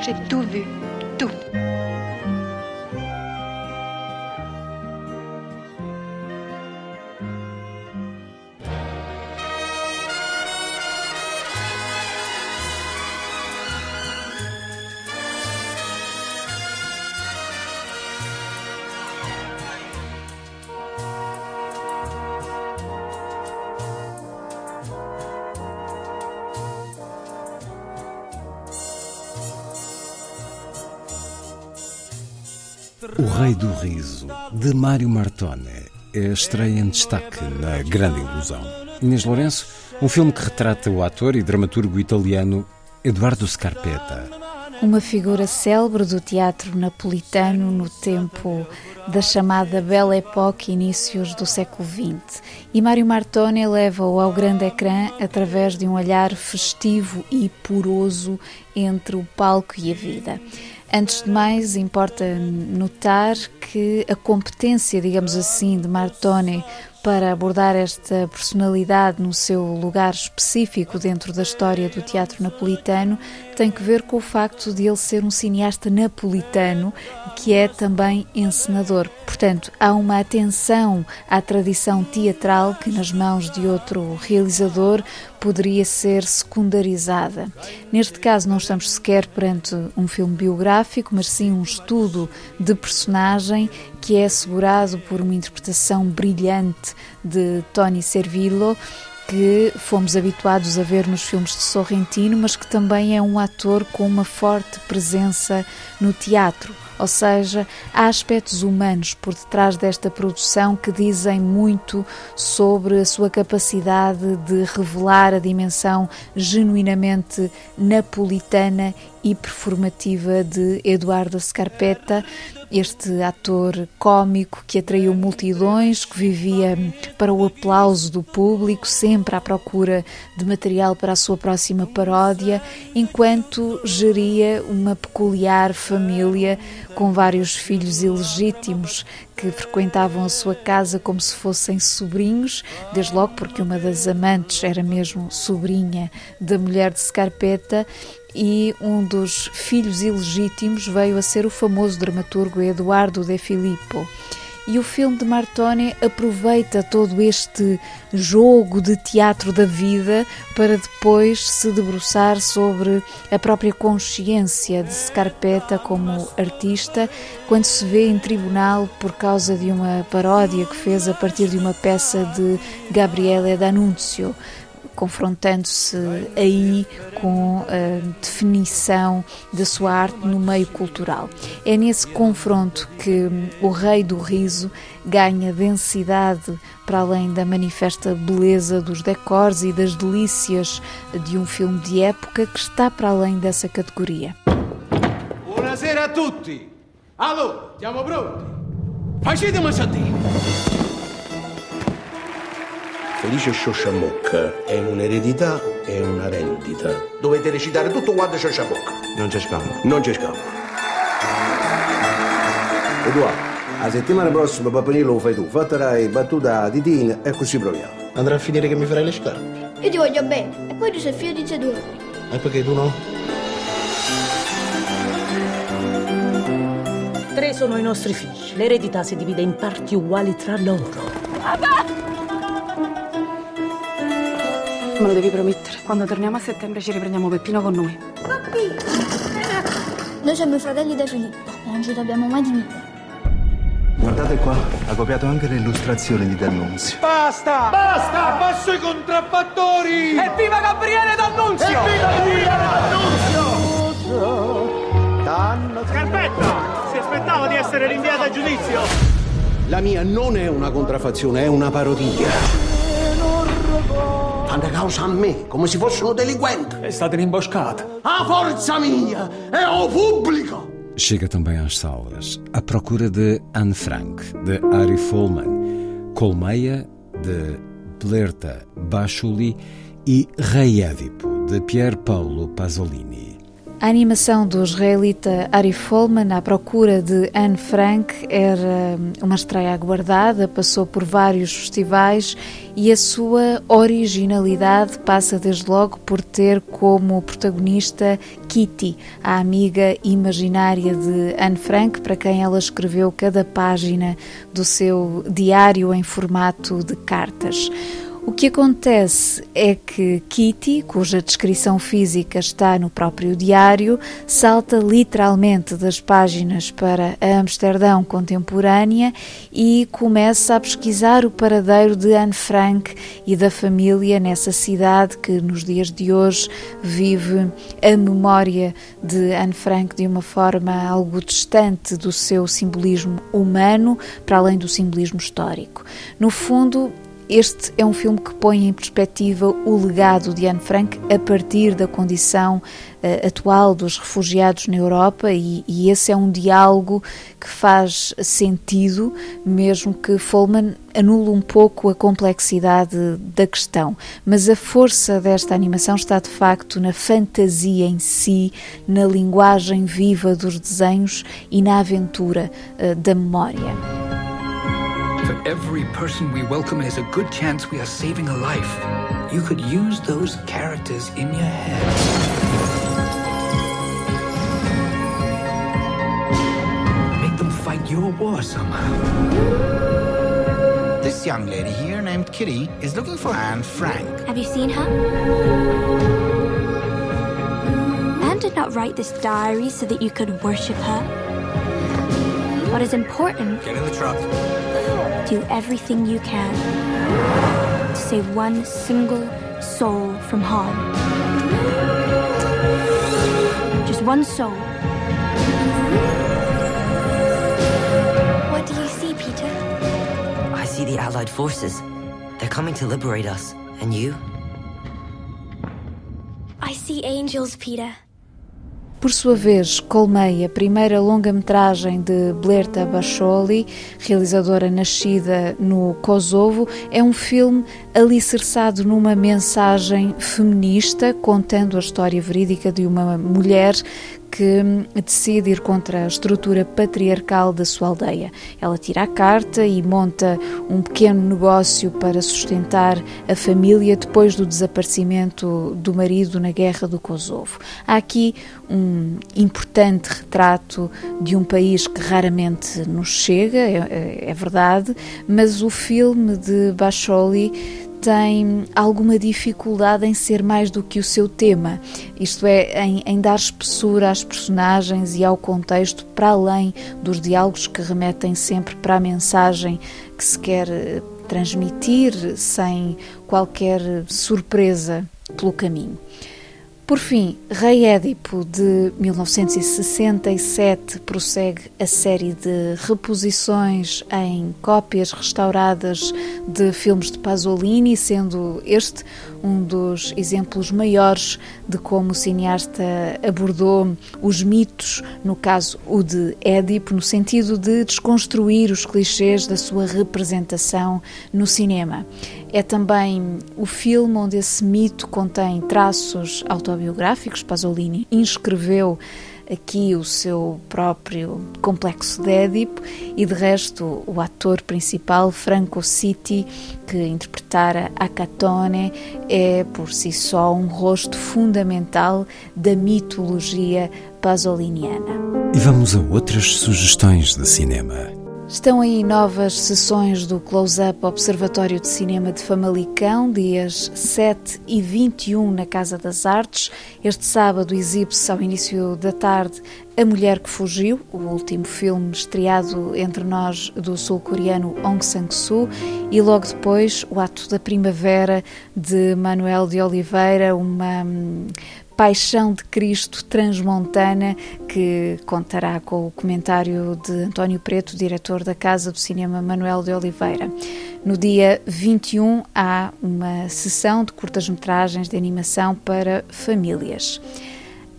J'ai tout vu. Tout. O Rei do Riso, de Mário Martone, é estreia em destaque na Grande Ilusão. Inês Lourenço, um filme que retrata o ator e dramaturgo italiano Eduardo Scarpetta. Uma figura célebre do teatro napolitano no tempo da chamada Belle Époque, inícios do século XX. E Mário Martone leva-o ao grande ecrã através de um olhar festivo e poroso entre o palco e a vida. Antes de mais, importa notar que a competência, digamos assim, de Martone para abordar esta personalidade no seu lugar específico dentro da história do teatro napolitano tem que ver com o facto de ele ser um cineasta napolitano que é também encenador. Portanto, há uma atenção à tradição teatral que nas mãos de outro realizador poderia ser secundarizada. Neste caso, não estamos sequer perante um filme biográfico, mas sim um estudo de personagem que é assegurado por uma interpretação brilhante de Tony Servillo que fomos habituados a ver nos filmes de Sorrentino, mas que também é um ator com uma forte presença no teatro. Ou seja, há aspectos humanos por detrás desta produção que dizem muito sobre a sua capacidade de revelar a dimensão genuinamente napolitana e performativa de Eduardo Scarpetta, este ator cômico que atraiu multidões, que vivia para o aplauso do público, sempre à procura de material para a sua próxima paródia, enquanto geria uma peculiar família com vários filhos ilegítimos que frequentavam a sua casa como se fossem sobrinhos, desde logo porque uma das amantes era mesmo sobrinha da mulher de Scarpetta e um dos filhos ilegítimos veio a ser o famoso dramaturgo Eduardo De Filippo. E o filme de Martone aproveita todo este jogo de teatro da vida para depois se debruçar sobre a própria consciência de Scarpetta como artista, quando se vê em tribunal por causa de uma paródia que fez a partir de uma peça de Gabriele D'Annunzio confrontando-se aí com a definição da sua arte no meio cultural. É nesse confronto que o Rei do Riso ganha densidade para além da manifesta beleza dos decors e das delícias de um filme de época que está para além dessa categoria. Buonasera a tutti. Allora, siamo pronti? Facetemi sentire. Felice Sciosciamocca è un'eredità e una rendita. Dovete recitare tutto quanto Sciosciamocca. Non c'è scampo. Non c'è scampo. Edoardo, la settimana prossima Papanilo lo fai tu. Fatterai battuta a Titina e così proviamo. Andrà a finire che mi farai le scarpe. Io ti voglio bene. E poi tu sei figlio di Zedore. E perché tu no? Tre sono i nostri figli. L'eredità si divide in parti uguali tra loro. Me lo devi promettere. Quando torniamo a settembre ci riprendiamo Peppino con noi. Noi siamo i fratelli di Filippo e non ci dobbiamo mai dividere. Guardate qua, ha copiato anche le illustrazioni di D'Annunzio. Basta! Basta! Abbasso i contraffattori! Evviva Gabriele D'Annunzio! Evviva Gabriele D'Annunzio! Scarpetta! Si aspettava di essere rinviata a giudizio! La mia non è una contraffazione, è una parodia. Fanno causa a me, come se fosse un delinquente. È stata un'imboscata. A forza mia, è o pubblico! Chega também às salas, à procura de Anne Frank, de Ari Folman, Colmeia, de Blerta Bachuli e Rei Édipo, de Pier Paolo Pasolini. A animação do israelita Ari Folman à procura de Anne Frank era uma estreia aguardada, passou por vários festivais e a sua originalidade passa desde logo por ter como protagonista Kitty, a amiga imaginária de Anne Frank, para quem ela escreveu cada página do seu diário em formato de cartas. O que acontece é que Kitty, cuja descrição física está no próprio diário, salta literalmente das páginas para a Amsterdão contemporânea e começa a pesquisar o paradeiro de Anne Frank e da família nessa cidade que nos dias de hoje vive a memória de Anne Frank de uma forma algo distante do seu simbolismo humano, para além do simbolismo histórico. No fundo, este é um filme que põe em perspectiva o legado de Anne Frank a partir da condição uh, atual dos refugiados na Europa e, e, esse é um diálogo que faz sentido, mesmo que Folman anule um pouco a complexidade da questão. Mas a força desta animação está de facto na fantasia em si, na linguagem viva dos desenhos e na aventura uh, da memória. Every person we welcome is a good chance we are saving a life. You could use those characters in your head. Make them fight your war somehow. This young lady here named Kitty is looking for Anne Frank. Have you seen her? Anne did not write this diary so that you could worship her. What is important Get in the truck. Do everything you can to save one single soul from harm. Just one soul. What do you see, Peter? I see the Allied forces. They're coming to liberate us. And you? I see angels, Peter. Por sua vez, Colmei, a primeira longa-metragem de Blerta Bacholi, realizadora nascida no Kosovo, é um filme alicerçado numa mensagem feminista, contando a história verídica de uma mulher que decide ir contra a estrutura patriarcal da sua aldeia. Ela tira a carta e monta um pequeno negócio para sustentar a família depois do desaparecimento do marido na guerra do Kosovo. Há aqui um importante retrato de um país que raramente nos chega, é, é verdade, mas o filme de Bacholi tem alguma dificuldade em ser mais do que o seu tema, isto é, em, em, dar espessura às personagens e ao contexto para além dos diálogos que remetem sempre para a mensagem que se quer eh, transmitir sem qualquer surpresa pelo caminho. Por fim, Rei Édipo de 1967 prossegue a série de reposições em cópias restauradas de filmes de Pasolini, sendo este um dos exemplos maiores de como o cineasta abordou os mitos, no caso o de Édipo, no sentido de desconstruir os clichês da sua representação no cinema. É também o filme onde esse mito contém traços autobiográficos. Pasolini inscreveu aqui o seu próprio complexo de Édipo e de resto o ator principal Franco City que interpretara Acatone é por si só um rosto fundamental da mitologia pasoliniana. E vamos a outras sugestões de cinema. Estão aí novas sessões do Close-Up Observatório de Cinema de Famalicão, dias 7 e 21 na Casa das Artes. Este sábado exibe-se ao início da tarde A Mulher que Fugiu, o último filme estreado entre nós do sul-coreano Aung San Suu, e logo depois O Ato da Primavera de Manuel de Oliveira, uma hum, Paixão de Cristo Transmontana, que contará com o comentário de António Preto, diretor da Casa do Cinema Manuel de Oliveira. No dia 21 há uma sessão de curtas-metragens de animação para famílias.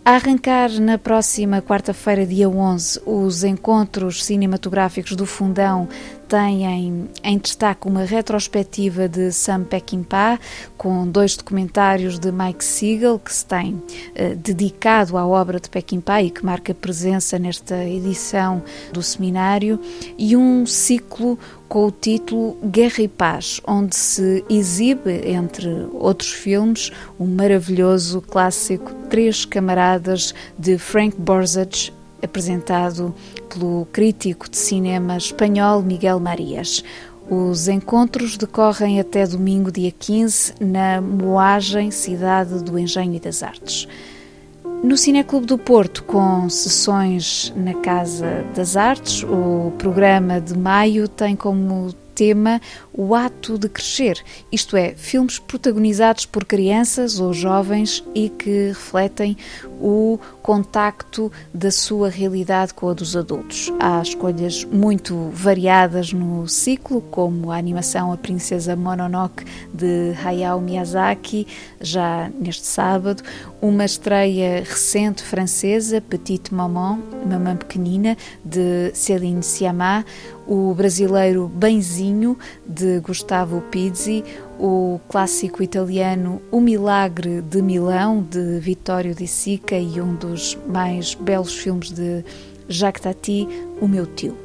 A arrancar na próxima quarta-feira, dia 11, os encontros cinematográficos do Fundão têm em destaque uma retrospectiva de Sam Peckinpah, com dois documentários de Mike Siegel, que se tem eh, dedicado à obra de Peckinpah e que marca presença nesta edição do seminário, e um ciclo com o título Guerra e Paz, onde se exibe, entre outros filmes, o maravilhoso clássico Três Camaradas de Frank Borzage, apresentado pelo crítico de cinema espanhol Miguel Marias. Os encontros decorrem até domingo, dia 15, na Moagem, cidade do Engenho e das Artes. No Cineclube do Porto, com sessões na Casa das Artes, o programa de maio tem como tema o ato de crescer, isto é, filmes protagonizados por crianças ou jovens e que refletem o contacto da sua realidade com a dos adultos. Há escolhas muito variadas no ciclo, como a animação A Princesa Mononoke de Hayao Miyazaki, já neste sábado, uma estreia recente francesa, Petite Maman, Mamã Pequenina, de Céline Sciamma, o brasileiro Benzinho, de Gustavo Pizzi, o clássico italiano O Milagre de Milão, de Vittorio De Sica e um dos mais belos filmes de Jacques Tati, O Meu Tio.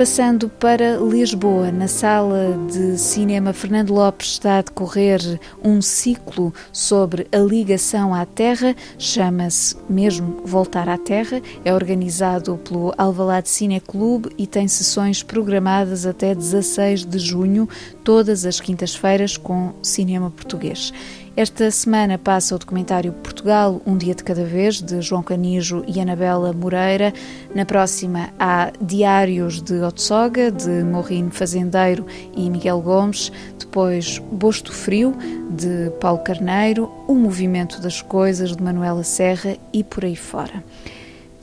Passando para Lisboa, na sala de cinema Fernando Lopes está a decorrer um ciclo sobre a ligação à Terra, chama-se mesmo Voltar à Terra, é organizado pelo Alvalade Cine Clube e tem sessões programadas até 16 de junho, todas as quintas-feiras com cinema português. Esta semana passa o documentário Portugal, Um Dia de Cada Vez, de João Canijo e Anabela Moreira. Na próxima há Diários de Otsoga, de Morrino Fazendeiro e Miguel Gomes. Depois Bosto Frio, de Paulo Carneiro. O Movimento das Coisas, de Manuela Serra e por aí fora.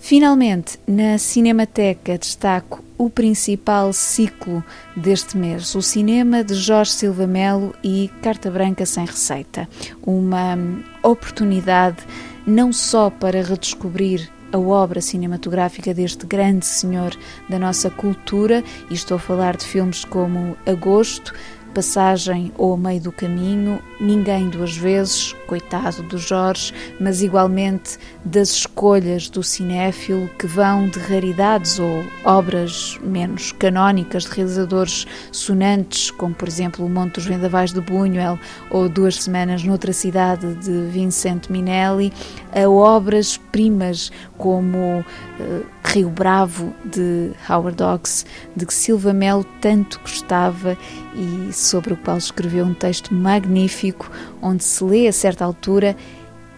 Finalmente, na Cinemateca destaco o principal ciclo deste mês, o cinema de Jorge Silva Melo e Carta Branca sem Receita. Uma oportunidade não só para redescobrir a obra cinematográfica deste grande senhor da nossa cultura, e estou a falar de filmes como Agosto, Passagem ou a meio do caminho, ninguém duas vezes, coitado do Jorge, mas igualmente das escolhas do cinéfilo que vão de raridades ou obras menos canónicas de realizadores sonantes, como por exemplo O Monte dos Vendavais de Buñuel ou Duas Semanas noutra cidade de Vincent Minelli, a obras primas como uh, Rio Bravo de Howard Hawks, de que Silva Melo tanto gostava e sobre o qual escreveu um texto magnífico, onde se lê a certa altura: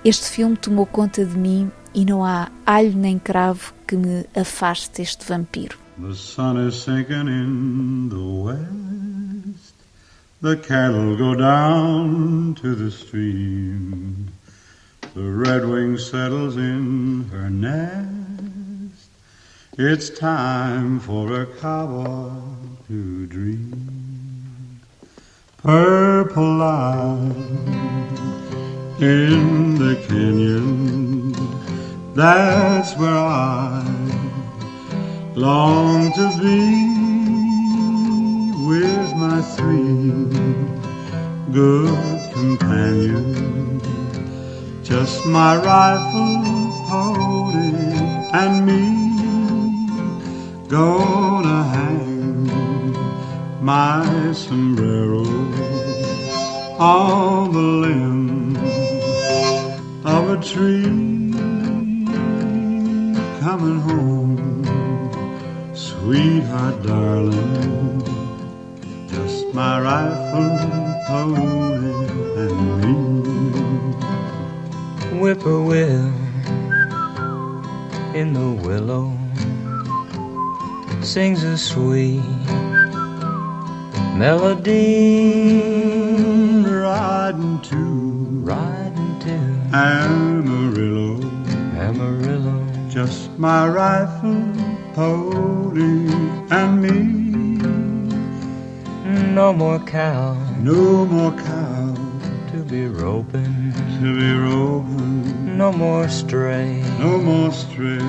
Este filme tomou conta de mim e não há alho nem cravo que me afaste este vampiro. The sun is sinking in the west. The cattle go down to the stream. The redwing settles in her nest. It's time for a cowboy to dream. Purple light in the canyon. That's where I long to be with my three good companions. Just my rifle, pony, and me hang my sombrero on the limb of a tree coming home, sweetheart, darling. Just my rifle, pony, and me. Whippoorwill in the willow sings a sweet melody. Riding to, riding to Amarillo, Amarillo. Just my rifle, pony, and me. No more cow, no more cow to be roping, to be roping. No more stray, no more stray.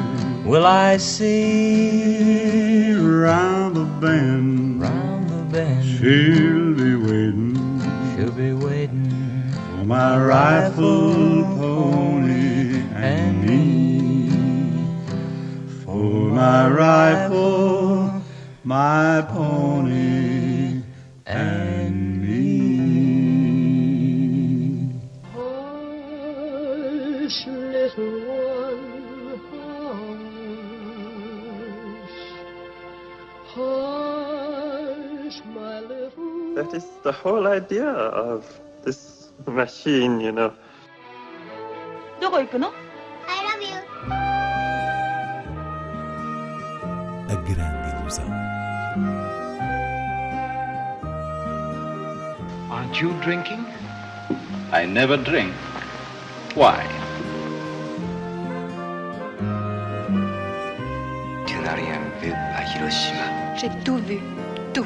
Will I see round the bend, round bend? She'll be waiting, she'll be waiting for my rifle, pony, and me. For my rifle, my pony, and That is the whole idea of this machine, you know. どこ行くの I love you. A grande ilusão. Aren't you drinking? I never drink. Why? Tu n'as rien vu à Hiroshima. J'ai tout vu. Tout.